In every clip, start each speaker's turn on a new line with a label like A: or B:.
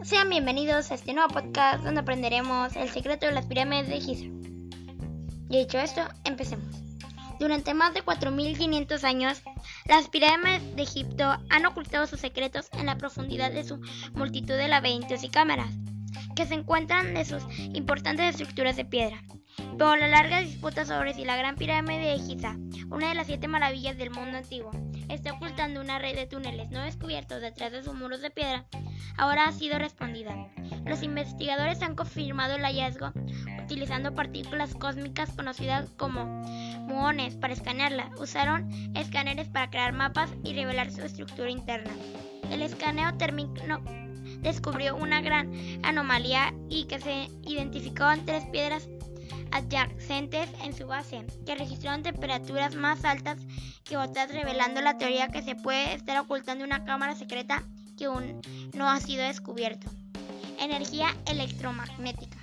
A: bienvenidos a este nuevo podcast donde aprenderemos el secreto de las pirámides de Giza. Y dicho esto, empecemos. Durante más de 4.500 años, las pirámides de Egipto han ocultado sus secretos en la profundidad de su multitud de laberintos y cámaras, que se encuentran de sus importantes estructuras de piedra. Pero la larga disputa sobre si la gran pirámide de Giza, una de las siete maravillas del mundo antiguo, está ocultando una red de túneles no descubiertos detrás de sus muros de piedra, ahora ha sido respondida. Los investigadores han confirmado el hallazgo utilizando partículas cósmicas conocidas como muones para escanearla. Usaron escáneres para crear mapas y revelar su estructura interna. El escaneo térmico descubrió una gran anomalía y que se identificó en tres piedras adyacentes en su base, que registraron temperaturas más altas que otras, revelando la teoría que se puede estar ocultando una cámara secreta que aún no ha sido descubierto. Energía electromagnética.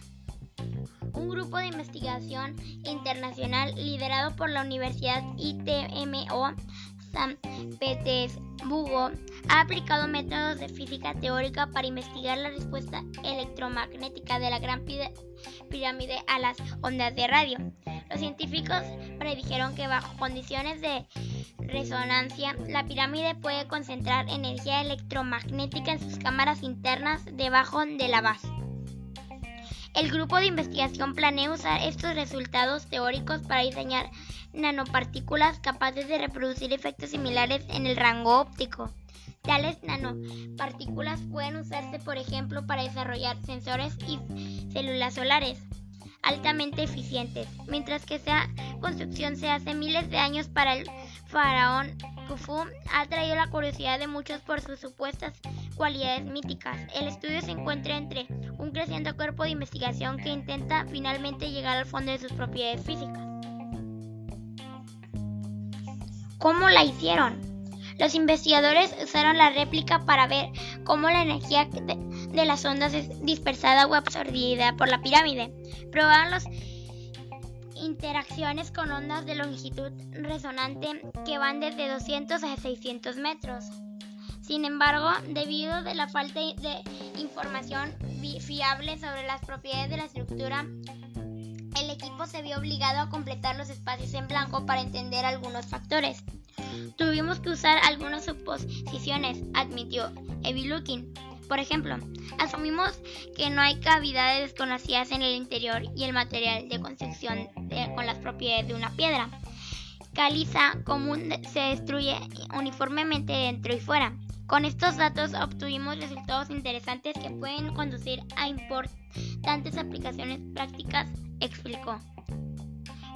A: Un grupo de investigación internacional liderado por la Universidad ITMO San Petersburgo ha aplicado métodos de física teórica para investigar la respuesta electromagnética de la Gran Pirámide a las ondas de radio. Los científicos predijeron que bajo condiciones de resonancia, la pirámide puede concentrar energía electromagnética en sus cámaras internas debajo de la base. El grupo de investigación planea usar estos resultados teóricos para diseñar nanopartículas capaces de reproducir efectos similares en el rango óptico. Tales nanopartículas pueden usarse, por ejemplo, para desarrollar sensores y células solares altamente eficientes, mientras que esa construcción se hace miles de años para el faraón Khufu ha traído la curiosidad de muchos por sus supuestas cualidades míticas. El estudio se encuentra entre un creciente cuerpo de investigación que intenta finalmente llegar al fondo de sus propiedades físicas. ¿Cómo la hicieron? Los investigadores usaron la réplica para ver cómo la energía de, las ondas es dispersada o absorbida por la pirámide. Probaron las interacciones con ondas de longitud resonante que van desde 200 a 600 metros. Sin embargo, debido a la falta de información fiable sobre las propiedades de la estructura, el equipo se vio obligado a completar los espacios en blanco para entender algunos factores. Tuvimos que usar algunas suposiciones, admitió Evie Looking. Por ejemplo, asumimos que no hay cavidades desconocidas en el interior y el material de construcción con las propiedades de una piedra. Caliza común se destruye uniformemente dentro y fuera. Con estos datos obtuvimos resultados interesantes que pueden conducir a importantes aplicaciones prácticas, explicó.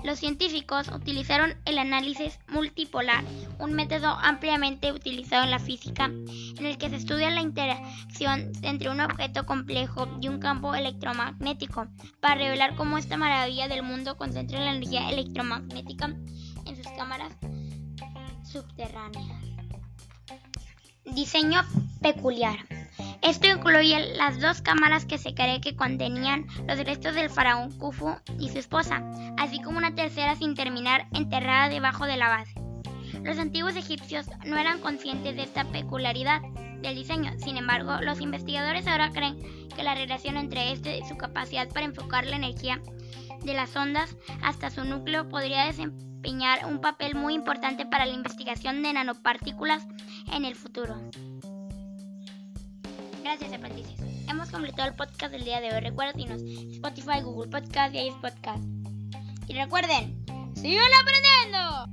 A: Los científicos utilizaron el análisis multipolar, un método ampliamente utilizado en la física, en el que se estudia la interacción entre un objeto complejo y un campo electromagnético, para revelar cómo esta maravilla del mundo concentra la energía electromagnética en sus cámaras subterráneas. Diseño peculiar. Esto incluye las dos cámaras que se cree que contenían los restos del faraón Khufu y su esposa, así como una tercera sin terminar enterrada debajo de la base. Los antiguos egipcios no eran conscientes de esta peculiaridad del diseño, sin embargo, los investigadores ahora creen que la relación entre este y su capacidad para enfocar la energía de las ondas hasta su núcleo podría desempeñar un papel muy importante para la investigación de nanopartículas en el futuro. Gracias, aprendices. Hemos completado el podcast del día de hoy. Recuérdenos Spotify, Google Podcast y iPodcast. Podcast. Y recuerden, ¡sigan aprendiendo!